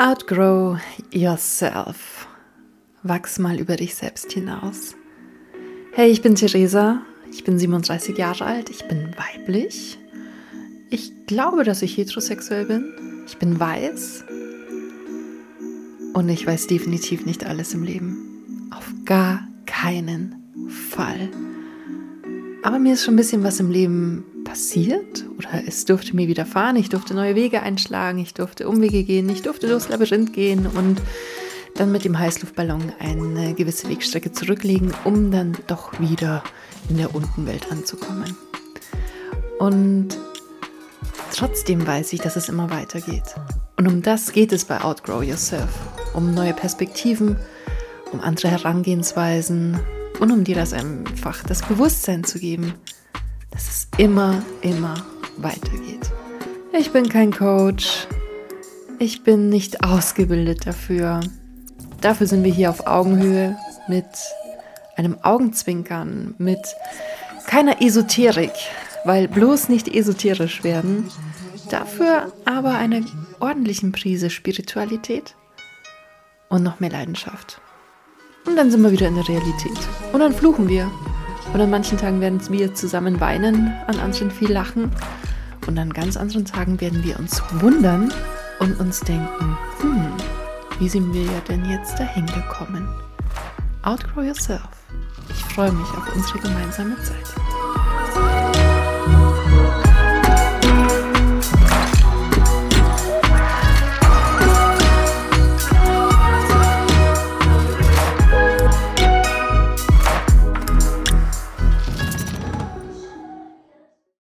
Outgrow yourself. Wachs mal über dich selbst hinaus. Hey, ich bin Theresa. Ich bin 37 Jahre alt. Ich bin weiblich. Ich glaube, dass ich heterosexuell bin. Ich bin weiß. Und ich weiß definitiv nicht alles im Leben. Auf gar keinen Fall. Aber mir ist schon ein bisschen was im Leben passiert oder es durfte mir widerfahren. Ich durfte neue Wege einschlagen, ich durfte Umwege gehen, ich durfte durchs Labyrinth gehen und dann mit dem Heißluftballon eine gewisse Wegstrecke zurücklegen, um dann doch wieder in der Untenwelt anzukommen. Und trotzdem weiß ich, dass es immer weitergeht. Und um das geht es bei Outgrow Yourself. Um neue Perspektiven, um andere Herangehensweisen und um dir das einfach das Bewusstsein zu geben, dass es immer, immer weitergeht. Ich bin kein Coach. Ich bin nicht ausgebildet dafür. Dafür sind wir hier auf Augenhöhe mit einem Augenzwinkern, mit keiner Esoterik, weil bloß nicht esoterisch werden. Dafür aber einer ordentlichen Prise Spiritualität und noch mehr Leidenschaft. Und dann sind wir wieder in der Realität. Und dann fluchen wir und an manchen Tagen werden wir zusammen weinen, an anderen viel lachen. Und an ganz anderen Tagen werden wir uns wundern und uns denken, hm, wie sind wir ja denn jetzt dahin gekommen? Outgrow yourself. Ich freue mich auf unsere gemeinsame Zeit.